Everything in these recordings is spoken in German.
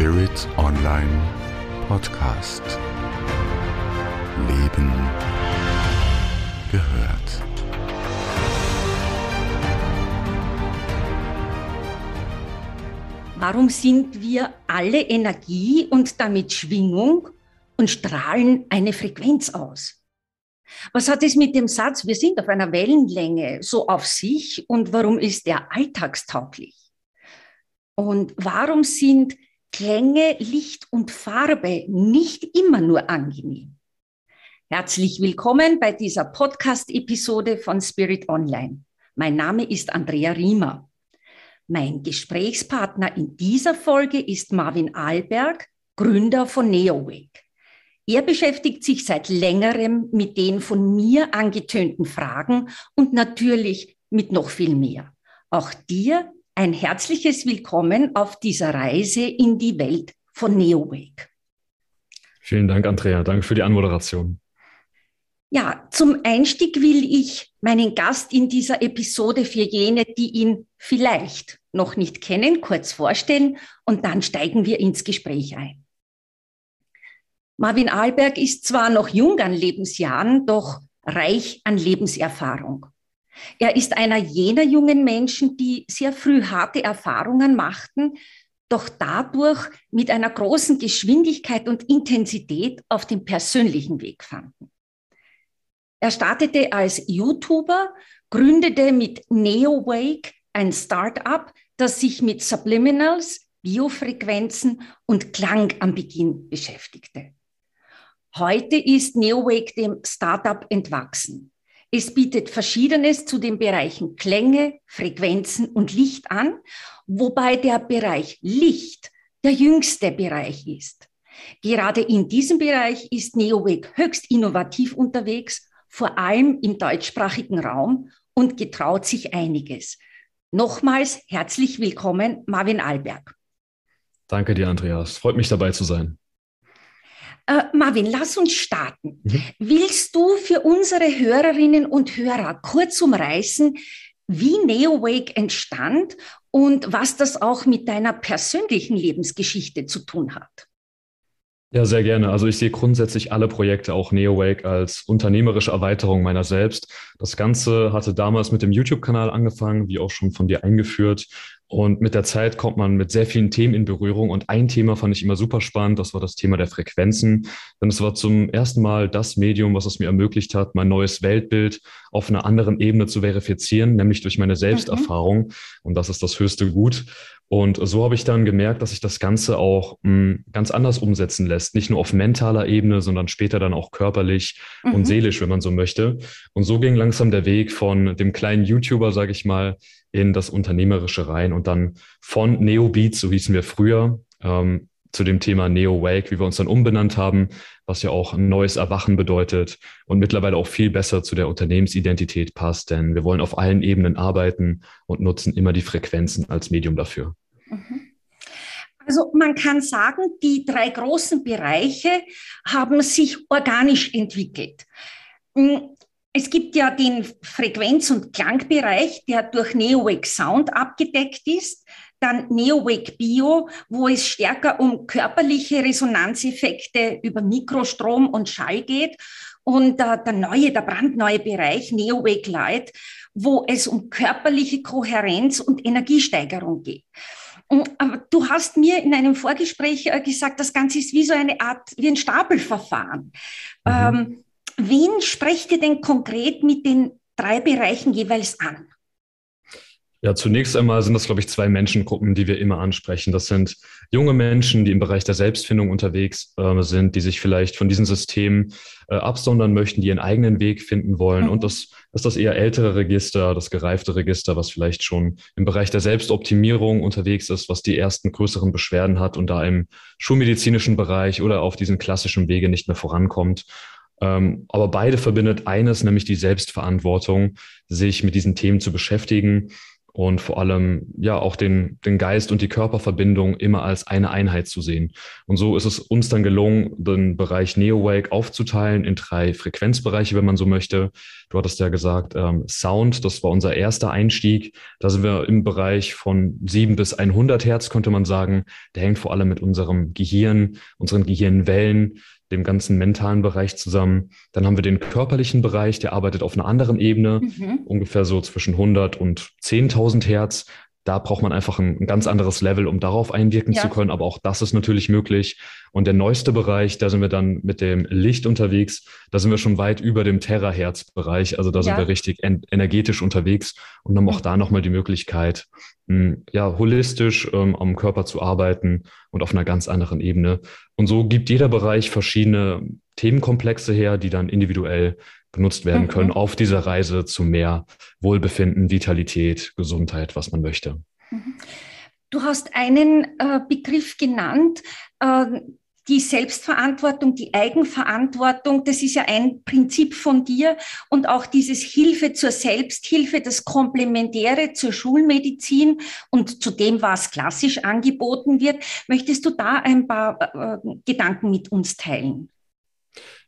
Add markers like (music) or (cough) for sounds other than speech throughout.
Spirit Online Podcast. Leben gehört. Warum sind wir alle Energie und damit Schwingung und strahlen eine Frequenz aus? Was hat es mit dem Satz, wir sind auf einer Wellenlänge, so auf sich und warum ist der alltagstauglich? Und warum sind Klänge, Licht und Farbe nicht immer nur angenehm? Herzlich willkommen bei dieser Podcast-Episode von Spirit Online. Mein Name ist Andrea Riemer. Mein Gesprächspartner in dieser Folge ist Marvin Alberg, Gründer von NeoWake. Er beschäftigt sich seit längerem mit den von mir angetönten Fragen und natürlich mit noch viel mehr. Auch dir ein herzliches Willkommen auf dieser Reise in die Welt von NeoWake. Vielen Dank, Andrea. Danke für die Anmoderation. Ja, zum Einstieg will ich meinen Gast in dieser Episode für jene, die ihn vielleicht noch nicht kennen, kurz vorstellen und dann steigen wir ins Gespräch ein. Marvin Alberg ist zwar noch jung an Lebensjahren, doch reich an Lebenserfahrung. Er ist einer jener jungen Menschen, die sehr früh harte Erfahrungen machten, doch dadurch mit einer großen Geschwindigkeit und Intensität auf den persönlichen Weg fanden. Er startete als YouTuber, gründete mit NeoWake ein Start-up, das sich mit Subliminals, Biofrequenzen und Klang am Beginn beschäftigte. Heute ist NeoWake dem Startup entwachsen. Es bietet Verschiedenes zu den Bereichen Klänge, Frequenzen und Licht an, wobei der Bereich Licht der jüngste Bereich ist. Gerade in diesem Bereich ist NeoWake höchst innovativ unterwegs vor allem im deutschsprachigen Raum und getraut sich einiges. Nochmals herzlich willkommen, Marvin Alberg. Danke dir, Andreas. Freut mich dabei zu sein. Äh, Marvin, lass uns starten. Mhm. Willst du für unsere Hörerinnen und Hörer kurz umreißen, wie NeoWake entstand und was das auch mit deiner persönlichen Lebensgeschichte zu tun hat? Ja, sehr gerne. Also ich sehe grundsätzlich alle Projekte, auch NeoWake, als unternehmerische Erweiterung meiner selbst. Das Ganze hatte damals mit dem YouTube-Kanal angefangen, wie auch schon von dir eingeführt. Und mit der Zeit kommt man mit sehr vielen Themen in Berührung. Und ein Thema fand ich immer super spannend, das war das Thema der Frequenzen. Denn es war zum ersten Mal das Medium, was es mir ermöglicht hat, mein neues Weltbild auf einer anderen Ebene zu verifizieren, nämlich durch meine Selbsterfahrung. Mhm. Und das ist das höchste Gut. Und so habe ich dann gemerkt, dass sich das Ganze auch mh, hm, ganz anders umsetzen lässt. Nicht nur auf mentaler Ebene, sondern später dann auch körperlich mhm. und seelisch, wenn man so möchte. Und so ging langsam der Weg von dem kleinen YouTuber, sage ich mal, in das Unternehmerische rein und dann von Neobeats, so hießen wir früher, ähm, zu dem Thema Neo Wake, wie wir uns dann umbenannt haben, was ja auch ein neues Erwachen bedeutet und mittlerweile auch viel besser zu der Unternehmensidentität passt, denn wir wollen auf allen Ebenen arbeiten und nutzen immer die Frequenzen als Medium dafür. Mhm. Also man kann sagen, die drei großen Bereiche haben sich organisch entwickelt. Hm, es gibt ja den Frequenz- und Klangbereich, der durch NeoWake Sound abgedeckt ist dann NeoWake Bio, wo es stärker um körperliche Resonanzeffekte über Mikrostrom und Schall geht. Und äh, der neue, der brandneue Bereich NeoWake Light, wo es um körperliche Kohärenz und Energiesteigerung geht. Aber du hast mir in einem Vorgespräch äh, gesagt, das Ganze ist wie so eine Art, wie ein Stapelverfahren. Mhm. Ähm, wen sprecht ihr denn konkret mit den drei Bereichen jeweils an? Ja, zunächst einmal sind das, glaube ich, zwei Menschengruppen, die wir immer ansprechen. Das sind junge Menschen, die im Bereich der Selbstfindung unterwegs äh, sind, die sich vielleicht von diesen Systemen äh, absondern möchten, die ihren eigenen Weg finden wollen. Mhm. Und das ist das eher ältere Register, das gereifte Register, was vielleicht schon im Bereich der Selbstoptimierung unterwegs ist, was die ersten größeren Beschwerden hat und da im schulmedizinischen Bereich oder auf diesen klassischen Wege nicht mehr vorankommt. Ähm, aber beide verbindet eines, nämlich die Selbstverantwortung, sich mit diesen Themen zu beschäftigen und vor allem ja auch den, den Geist und die Körperverbindung immer als eine Einheit zu sehen. Und so ist es uns dann gelungen, den Bereich Neo-Wake aufzuteilen in drei Frequenzbereiche, wenn man so möchte. Du hattest ja gesagt, ähm, Sound, das war unser erster Einstieg. Da sind wir im Bereich von 7 bis 100 Hertz, könnte man sagen. Der hängt vor allem mit unserem Gehirn, unseren Gehirnwellen, dem ganzen mentalen Bereich zusammen. Dann haben wir den körperlichen Bereich, der arbeitet auf einer anderen Ebene, mhm. ungefähr so zwischen 100 und 10.000 Hertz. Da braucht man einfach ein, ein, ganz anderes Level, um darauf einwirken ja. zu können. Aber auch das ist natürlich möglich. Und der neueste Bereich, da sind wir dann mit dem Licht unterwegs. Da sind wir schon weit über dem Terahertz-Bereich. Also da sind wir richtig en energetisch unterwegs und haben auch da nochmal die Möglichkeit, mh, hm, ja, holistisch ähm, am Körper zu arbeiten und auf einer ganz anderen Ebene. Und so gibt jeder Bereich verschiedene Themenkomplexe her, die dann individuell genutzt werden mhm. können auf dieser Reise zu mehr Wohlbefinden, Vitalität, Gesundheit, was man möchte. Mhm. Du hast einen äh, Begriff genannt, äh, die Selbstverantwortung, die Eigenverantwortung, das ist ja ein Prinzip von dir und auch dieses Hilfe zur Selbsthilfe, das Komplementäre zur Schulmedizin und zu dem, was klassisch angeboten wird. Möchtest du da ein paar äh, Gedanken mit uns teilen?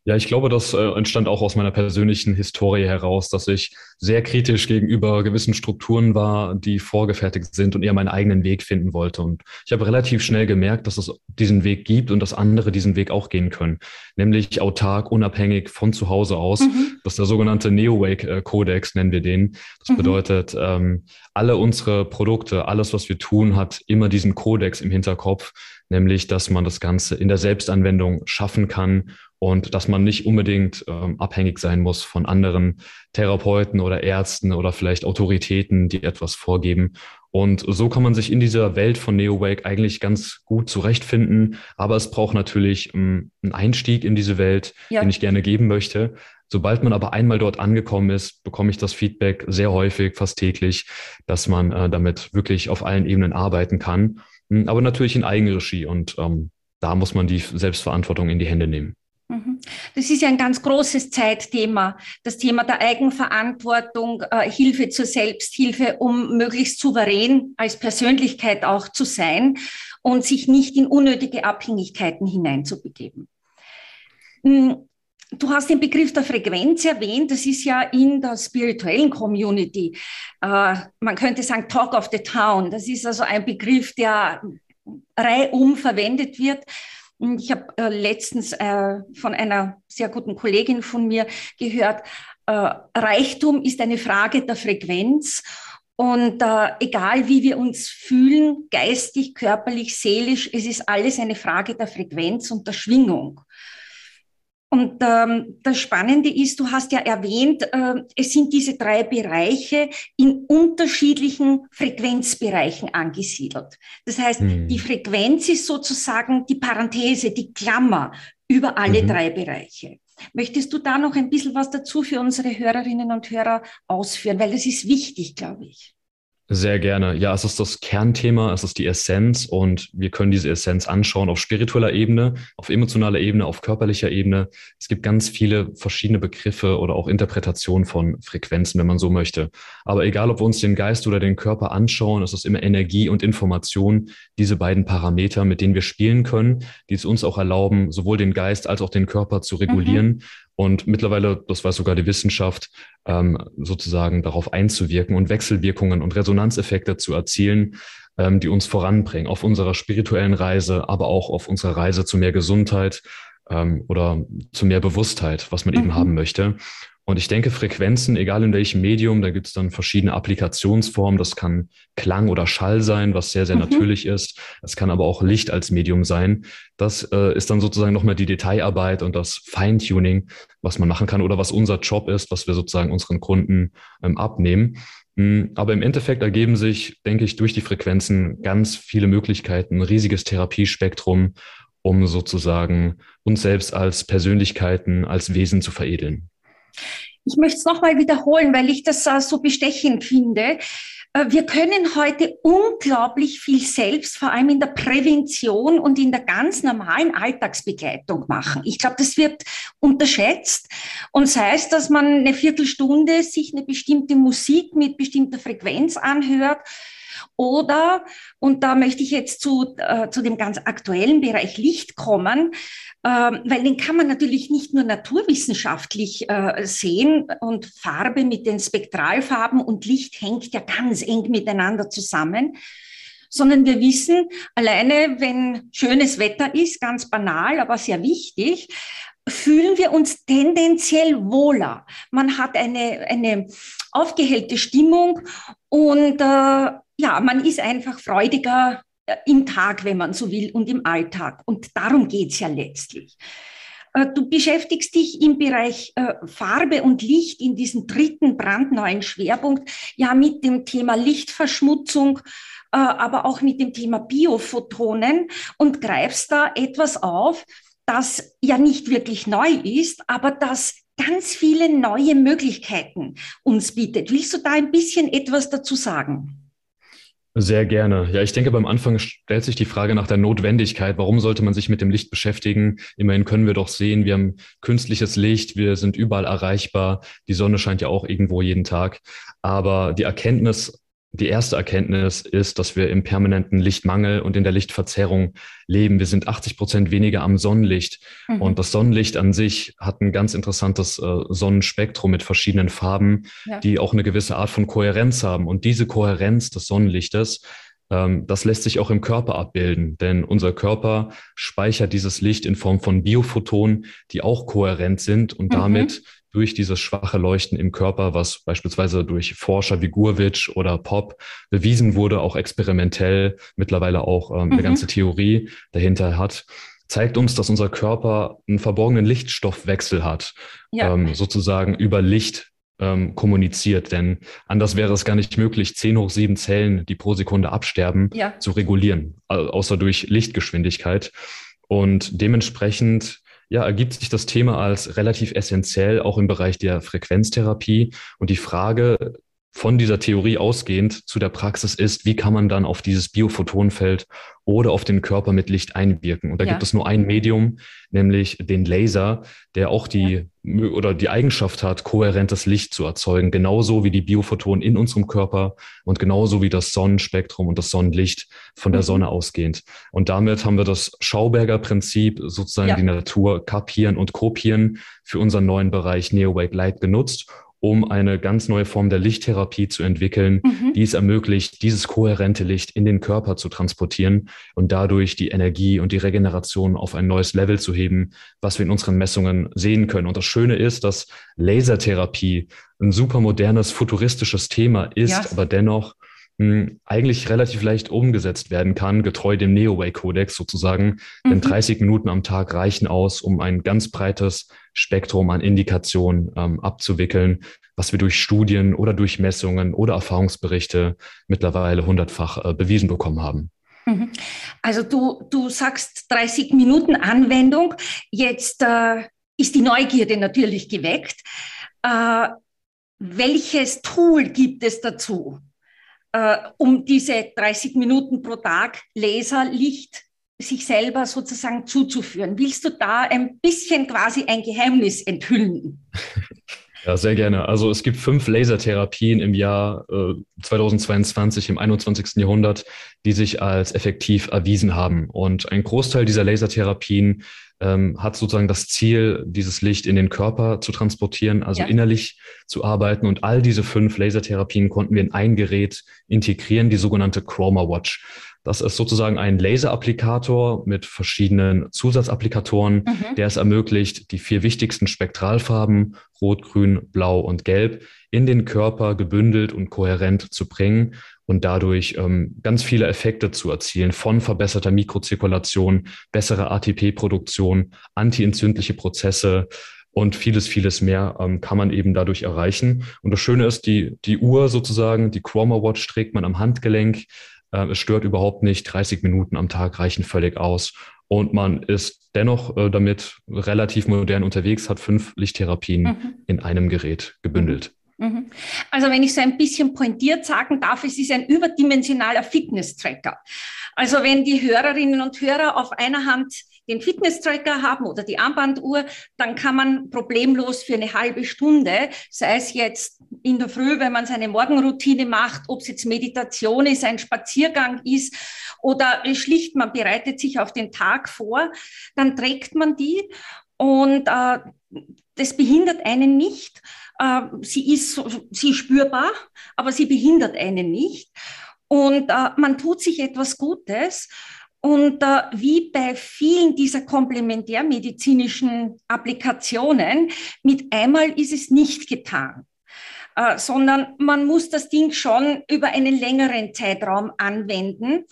Ja, ich glaube, das äh, entstand auch aus meiner persönlichen Historie heraus, dass ich sehr kritisch gegenüber gewissen Strukturen war, die vorgefertigt sind und eher meinen eigenen Weg finden wollte. Und ich habe relativ schnell gemerkt, dass es diesen Weg gibt und dass andere diesen Weg auch gehen können, nämlich autark, unabhängig von zu Hause aus. Mhm. Das ist der sogenannte Neo-Wake-Kodex, nennen wir den. Das mhm. bedeutet, ähm, alle unsere Produkte, alles, was wir tun, hat immer diesen Kodex im Hinterkopf, nämlich, dass man das Ganze in der Selbstanwendung schaffen kann und dass man nicht unbedingt ähm, abhängig sein muss von anderen Therapeuten oder Ärzten oder vielleicht Autoritäten, die etwas vorgeben. Und so kann man sich in dieser Welt von NeoWake eigentlich ganz gut zurechtfinden. Aber es braucht natürlich ähm, einen Einstieg in diese Welt, ja. den ich gerne geben möchte. Sobald man aber einmal dort angekommen ist, bekomme ich das Feedback sehr häufig, fast täglich, dass man äh, damit wirklich auf allen Ebenen arbeiten kann. Hm, aber natürlich in Eigenregie. Und ähm, da muss man die Selbstverantwortung in die Hände nehmen. Mhm. Das ist ja ein ganz großes Zeitthema, das Thema der Eigenverantwortung, äh, Hilfe zur Selbsthilfe, um möglichst souverän als Persönlichkeit auch zu sein und sich nicht in unnötige Abhängigkeiten hineinzubegeben. Hm, du hast den Begriff der Frequenz erwähnt. Das ist ja in der spirituellen Community, äh, man könnte sagen Talk of the Town. Das ist also ein Begriff, der reihum verwendet wird. Ich habe äh, letztens äh, von einer sehr guten Kollegin von mir gehört, äh, Reichtum ist eine Frage der Frequenz. Und äh, egal wie wir uns fühlen, geistig, körperlich, seelisch, es ist alles eine Frage der Frequenz und der Schwingung. Und ähm, das Spannende ist, du hast ja erwähnt, äh, es sind diese drei Bereiche in unterschiedlichen Frequenzbereichen angesiedelt. Das heißt, mhm. die Frequenz ist sozusagen die Parenthese, die Klammer über alle mhm. drei Bereiche. Möchtest du da noch ein bisschen was dazu für unsere Hörerinnen und Hörer ausführen? Weil das ist wichtig, glaube ich. Sehr gerne. Ja, es ist das Kernthema, es ist die Essenz und wir können diese Essenz anschauen auf spiritueller Ebene, auf emotionaler Ebene, auf körperlicher Ebene. Es gibt ganz viele verschiedene Begriffe oder auch Interpretationen von Frequenzen, wenn man so möchte. Aber egal, ob wir uns den Geist oder den Körper anschauen, es ist immer Energie und Information, diese beiden Parameter, mit denen wir spielen können, die es uns auch erlauben, sowohl den Geist als auch den Körper zu regulieren. Mhm und mittlerweile, das weiß sogar die Wissenschaft, ähm, sozusagen darauf einzuwirken und Wechselwirkungen und Resonanzeffekte zu erzielen, ähm, die uns voranbringen auf unserer spirituellen Reise, aber auch auf unserer Reise zu mehr Gesundheit ähm, oder zu mehr Bewusstheit, was man mhm. eben haben möchte. Und ich denke, Frequenzen, egal in welchem Medium, da gibt es dann verschiedene Applikationsformen. Das kann Klang oder Schall sein, was sehr, sehr mhm. natürlich ist. Es kann aber auch Licht als Medium sein. Das äh, ist dann sozusagen nochmal die Detailarbeit und das Feintuning, was man machen kann oder was unser Job ist, was wir sozusagen unseren Kunden ähm, abnehmen. Hm, aber im Endeffekt ergeben sich, denke ich, durch die Frequenzen ganz viele Möglichkeiten, ein riesiges Therapiespektrum, um sozusagen uns selbst als Persönlichkeiten, als Wesen zu veredeln. Ich möchte es nochmal wiederholen, weil ich das uh, so bestechend finde. äh, wir können heute unglaublich viel selbst, vor allem in der Prävention und in der ganz normalen Alltagsbegleitung machen. Ich glaube, das wird unterschätzt. Und sei es, dass man eine Viertelstunde sich eine bestimmte Musik mit bestimmter Frequenz anhört, oder, und da möchte ich jetzt zu, äh, zu dem ganz aktuellen Bereich Licht kommen, äh, weil den kann man natürlich nicht nur naturwissenschaftlich äh, sehen und Farbe mit den Spektralfarben und Licht hängt ja ganz eng miteinander zusammen, sondern wir wissen, alleine wenn schönes Wetter ist, ganz banal, aber sehr wichtig, fühlen wir uns tendenziell wohler. Man hat eine, eine aufgehellte Stimmung und äh, ja, man ist einfach freudiger äh, im Tag, wenn man so will, und im Alltag. Und darum geht's ja letztlich. Äh, du beschäftigst dich im Bereich äh, Farbe und Licht in diesem dritten brandneuen Schwerpunkt ja mit dem Thema Lichtverschmutzung, aber auch mit dem Thema Biophotonen und greifst da etwas auf, das ja nicht wirklich neu ist, aber das ganz viele neue Möglichkeiten uns bietet. Willst du da ein bisschen etwas dazu sagen? Sehr gerne. Ja, ich denke, beim Anfang stellt sich die Frage nach der Notwendigkeit. Warum sollte man sich mit dem Licht beschäftigen? Immerhin können wir doch sehen, wir haben künstliches Licht, wir sind überall erreichbar. Die Sonne scheint ja auch irgendwo jeden Tag. Aber die Erkenntnis die erste Erkenntnis ist, dass wir im permanenten Lichtmangel und in der Lichtverzerrung leben. Wir sind 80 Prozent weniger am Sonnenlicht. Mhm. Und das Sonnenlicht an sich hat ein ganz interessantes äh, Sonnenspektrum mit verschiedenen Farben, ja. die auch eine gewisse Art von Kohärenz haben. Und diese Kohärenz des Sonnenlichtes, ähm, das lässt sich auch im Körper abbilden. Denn unser Körper speichert dieses Licht in Form von Biophotonen, die auch kohärent sind und mhm. damit durch dieses schwache Leuchten im Körper, was beispielsweise durch Forscher wie Gurwitsch oder Pop bewiesen wurde, auch experimentell mittlerweile auch ähm, mhm. eine ganze Theorie dahinter hat, zeigt uns, dass unser Körper einen verborgenen Lichtstoffwechsel hat, ja. ähm, sozusagen über Licht ähm, kommuniziert. Denn anders wäre es gar nicht möglich, 10 hoch 7 Zellen, die pro Sekunde absterben, ja. zu regulieren, außer durch Lichtgeschwindigkeit. Und dementsprechend ja, ergibt sich das Thema als relativ essentiell, auch im Bereich der Frequenztherapie. Und die Frage von dieser Theorie ausgehend zu der Praxis ist, wie kann man dann auf dieses Biophotonfeld oder auf den Körper mit Licht einwirken? Und da ja. gibt es nur ein Medium, nämlich den Laser, der auch die ja. oder die Eigenschaft hat, kohärentes Licht zu erzeugen, genauso wie die Biophotonen in unserem Körper und genauso wie das Sonnenspektrum und das Sonnenlicht von der mhm. Sonne ausgehend. Und damit haben wir das Schauberger Prinzip, sozusagen ja. die Natur kapieren und kopieren für unseren neuen Bereich Neo-Wake Light genutzt um eine ganz neue Form der Lichttherapie zu entwickeln, mhm. die es ermöglicht, dieses kohärente Licht in den Körper zu transportieren und dadurch die Energie und die Regeneration auf ein neues Level zu heben, was wir in unseren Messungen sehen können. Und das Schöne ist, dass Lasertherapie ein super modernes, futuristisches Thema ist, ja. aber dennoch eigentlich relativ leicht umgesetzt werden kann, getreu dem Neo-Way-Kodex sozusagen. Mhm. Denn 30 Minuten am Tag reichen aus, um ein ganz breites Spektrum an Indikationen ähm, abzuwickeln, was wir durch Studien oder durch Messungen oder Erfahrungsberichte mittlerweile hundertfach äh, bewiesen bekommen haben. Mhm. Also du, du sagst 30 Minuten Anwendung. Jetzt äh, ist die Neugierde natürlich geweckt. Äh, welches Tool gibt es dazu? Äh, um diese 30 Minuten pro Tag Laserlicht sich selber sozusagen zuzuführen. Willst du da ein bisschen quasi ein Geheimnis enthüllen? (laughs) Ja, sehr gerne. Also es gibt fünf Lasertherapien im Jahr äh, 2022, im 21. Jahrhundert, die sich als effektiv erwiesen haben. Und ein Großteil dieser Lasertherapien ähm, hat sozusagen das Ziel, dieses Licht in den Körper zu transportieren, also ja. innerlich zu arbeiten. Und all diese fünf Lasertherapien konnten wir in ein Gerät integrieren, die sogenannte Chroma Watch. Das ist sozusagen ein Laserapplikator mit verschiedenen Zusatzapplikatoren, mhm. der es ermöglicht, die vier wichtigsten Spektralfarben, Rot, Grün, Blau und Gelb, in den Körper gebündelt und kohärent zu bringen und dadurch ähm, ganz viele Effekte zu erzielen, von verbesserter Mikrozirkulation, bessere ATP-Produktion, antientzündliche Prozesse, und vieles, vieles mehr ähm, kann man eben dadurch erreichen. Und das Schöne ist, die, die Uhr sozusagen, die Chroma Watch trägt man am Handgelenk. Äh, es stört überhaupt nicht. 30 Minuten am Tag reichen völlig aus. Und man ist dennoch äh, damit relativ modern unterwegs, hat fünf Lichttherapien mhm. in einem Gerät gebündelt. Mhm. Also wenn ich so ein bisschen pointiert sagen darf, es ist ein überdimensionaler Fitness-Tracker. Also wenn die Hörerinnen und Hörer auf einer Hand den Fitness-Tracker haben oder die Armbanduhr, dann kann man problemlos für eine halbe Stunde, sei es jetzt in der Früh, wenn man seine Morgenroutine macht, ob es jetzt Meditation ist, ein Spaziergang ist oder schlicht man bereitet sich auf den Tag vor, dann trägt man die und äh, das behindert einen nicht. Äh, sie ist sie ist spürbar, aber sie behindert einen nicht. Und äh, man tut sich etwas Gutes. Und äh, wie bei vielen dieser komplementärmedizinischen Applikationen, mit einmal ist es nicht getan. Äh, sondern man muss das Ding schon über einen längeren Zeitraum anwenden.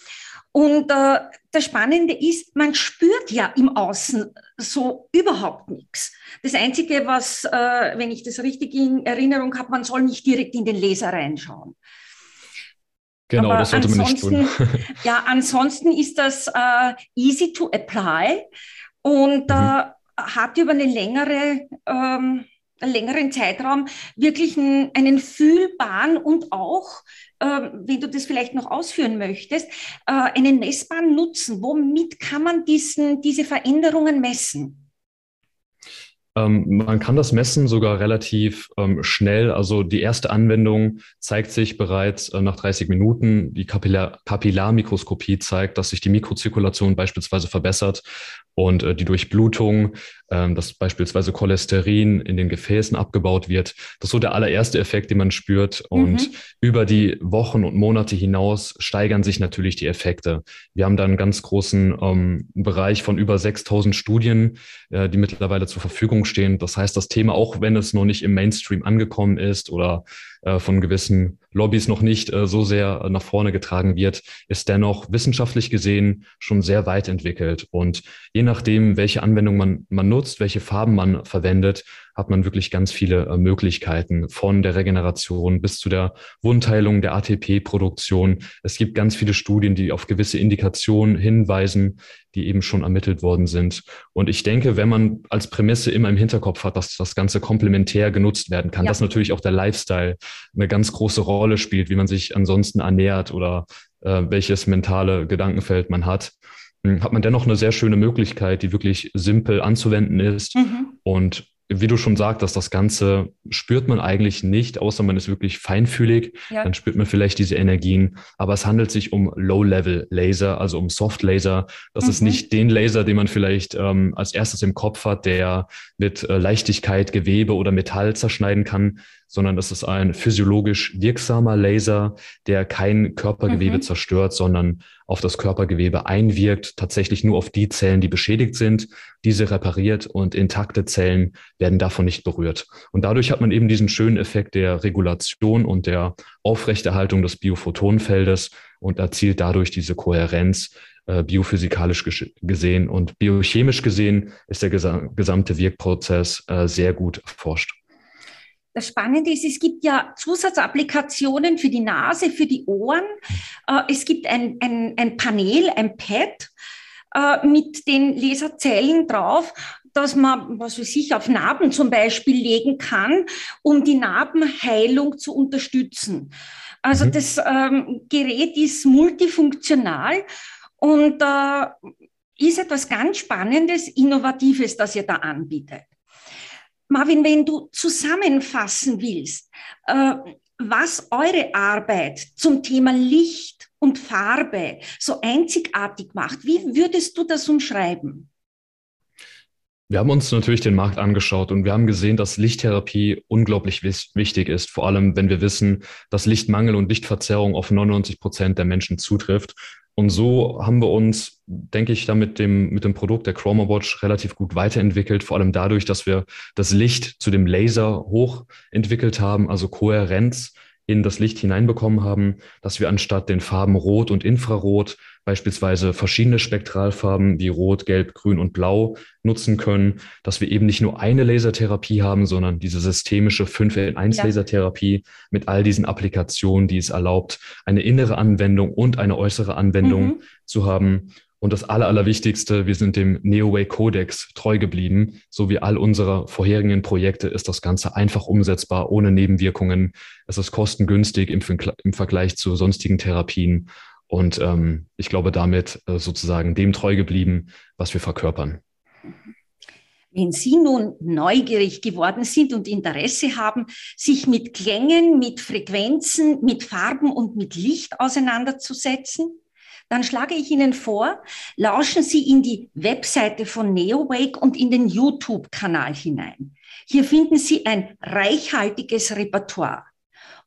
Und äh, das Spannende ist, man spürt ja im Außen so überhaupt nichts. Das Einzige, was, äh, wenn ich das richtig in Erinnerung habe, man soll nicht direkt in den Laser reinschauen. Genau, Aber das sollte man nicht tun. ja, ansonsten ist das äh, easy to apply und mhm. äh, hat über eine längere, ähm, längeren Zeitraum wirklich einen, einen fühlbaren und auch, äh, wenn du das vielleicht noch ausführen möchtest, äh, einen messbaren Nutzen. Womit kann man diesen, diese Veränderungen messen? Ähm, man kann das messen sogar relativ ähm, schnell. Also die erste Anwendung zeigt sich bereits äh, nach 30 Minuten. Die Kapillar Kapillarmikroskopie zeigt, dass sich die Mikrozirkulation beispielsweise verbessert und äh, die Durchblutung, dass beispielsweise Cholesterin in den Gefäßen abgebaut wird. Das ist so der allererste Effekt, den man spürt. Und mhm. über die Wochen und Monate hinaus steigern sich natürlich die Effekte. Wir haben da einen ganz großen ähm, Bereich von über 6000 Studien, äh, die mittlerweile zur Verfügung stehen. Das heißt, das Thema, auch wenn es noch nicht im Mainstream angekommen ist oder äh, von gewissen Lobbys noch nicht äh, so sehr nach vorne getragen wird, ist dennoch wissenschaftlich gesehen schon sehr weit entwickelt. Und je nachdem, welche Anwendung man, man nutzt, welche Farben man verwendet, hat man wirklich ganz viele äh, Möglichkeiten von der Regeneration bis zu der Wundheilung, der ATP-Produktion. Es gibt ganz viele Studien, die auf gewisse Indikationen hinweisen, die eben schon ermittelt worden sind. Und ich denke, wenn man als Prämisse immer im Hinterkopf hat, dass das Ganze komplementär genutzt werden kann, ja. dass natürlich auch der Lifestyle eine ganz große Rolle spielt, wie man sich ansonsten ernährt oder äh, welches mentale Gedankenfeld man hat, hm, hat man dennoch eine sehr schöne Möglichkeit, die wirklich simpel anzuwenden ist mhm. und wie du schon sagtest, das Ganze spürt man eigentlich nicht, außer man ist wirklich feinfühlig. Ja. Dann spürt man vielleicht diese Energien. Aber es handelt sich um Low-Level-Laser, also um Soft-Laser. Das mhm. ist nicht den Laser, den man vielleicht ähm, als erstes im Kopf hat, der mit äh, Leichtigkeit Gewebe oder Metall zerschneiden kann, sondern das ist ein physiologisch wirksamer Laser, der kein Körpergewebe mhm. zerstört, sondern auf das Körpergewebe einwirkt, tatsächlich nur auf die Zellen, die beschädigt sind, diese repariert und intakte Zellen werden davon nicht berührt. Und dadurch hat man eben diesen schönen Effekt der Regulation und der Aufrechterhaltung des Biophotonenfeldes und erzielt dadurch diese Kohärenz äh, biophysikalisch gesehen und biochemisch gesehen ist der gesamte Wirkprozess äh, sehr gut erforscht. Das Spannende ist, es gibt ja Zusatzapplikationen für die Nase, für die Ohren. Äh, es gibt ein, ein, ein Panel, ein Pad äh, mit den Laserzellen drauf, dass man, was weiß ich, auf Narben zum Beispiel legen kann, um die Narbenheilung zu unterstützen. Also mhm. das ähm, Gerät ist multifunktional und äh, ist etwas ganz Spannendes, Innovatives, das ihr da anbietet. Marvin, wenn du zusammenfassen willst, äh, was eure Arbeit zum Thema Licht und Farbe so einzigartig macht, wie würdest du das umschreiben? Wir haben uns natürlich den Markt angeschaut und wir haben gesehen, dass Lichttherapie unglaublich wichtig ist, vor allem wenn wir wissen, dass Lichtmangel und Lichtverzerrung auf 99 Prozent der Menschen zutrifft und so haben wir uns, denke ich, da mit dem, mit dem Produkt der Chroma Watch relativ gut weiterentwickelt, vor allem dadurch, dass wir das Licht zu dem Laser hochentwickelt haben, also Kohärenz in das Licht hineinbekommen haben, dass wir anstatt den Farben Rot und Infrarot beispielsweise verschiedene Spektralfarben wie Rot, Gelb, Grün und Blau nutzen können, dass wir eben nicht nur eine Lasertherapie haben, sondern diese systemische 5 in 1 ja. Lasertherapie mit all diesen Applikationen, die es erlaubt, eine innere Anwendung und eine äußere Anwendung mhm. zu haben. Und das Aller, Allerwichtigste, wir sind dem NeoWay Codex treu geblieben. So wie all unsere vorherigen Projekte ist das Ganze einfach umsetzbar, ohne Nebenwirkungen. Es ist kostengünstig im, im Vergleich zu sonstigen Therapien. Und ähm, ich glaube, damit äh, sozusagen dem treu geblieben, was wir verkörpern. Wenn Sie nun neugierig geworden sind und Interesse haben, sich mit Klängen, mit Frequenzen, mit Farben und mit Licht auseinanderzusetzen, dann schlage ich Ihnen vor, lauschen Sie in die Webseite von NeoWake und in den YouTube-Kanal hinein. Hier finden Sie ein reichhaltiges Repertoire.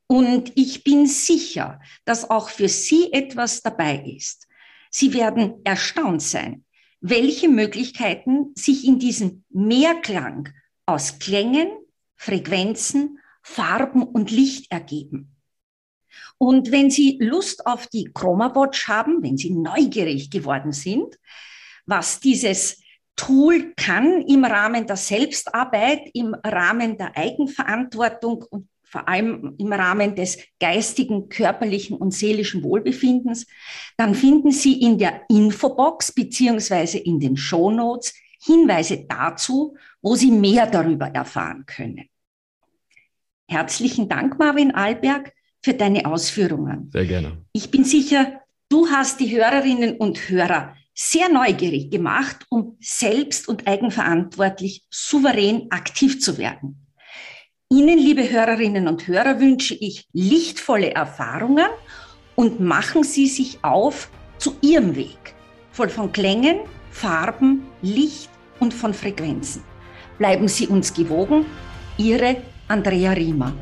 Und ich bin sicher, dass auch für Sie etwas dabei ist. Sie werden erstaunt sein, welche Möglichkeiten sich in diesem Mehrklang aus Klängen, Frequenzen, Farben und Licht ergeben. Und wenn Sie Lust auf die Chroma Watch haben, wenn Sie neugierig geworden sind, was dieses Tool kann im Rahmen der Selbstarbeit, im Rahmen der Eigenverantwortung und vor allem im Rahmen des geistigen, körperlichen und seelischen Wohlbefindens, dann finden Sie in der Infobox beziehungsweise in den Show Notes Hinweise dazu, wo Sie mehr darüber erfahren können. Herzlichen Dank, Marvin Alberg für deine Ausführungen. Sehr gerne. Ich bin sicher, du hast die Hörerinnen und Hörer sehr neugierig gemacht, um selbst und eigenverantwortlich souverän aktiv zu werden. Ihnen, liebe Hörerinnen und Hörer, wünsche ich lichtvolle Erfahrungen und machen Sie sich auf zu Ihrem Weg, voll von Klängen, Farben, Licht und von Frequenzen. Bleiben Sie uns gewogen, Ihre Andrea Riemer.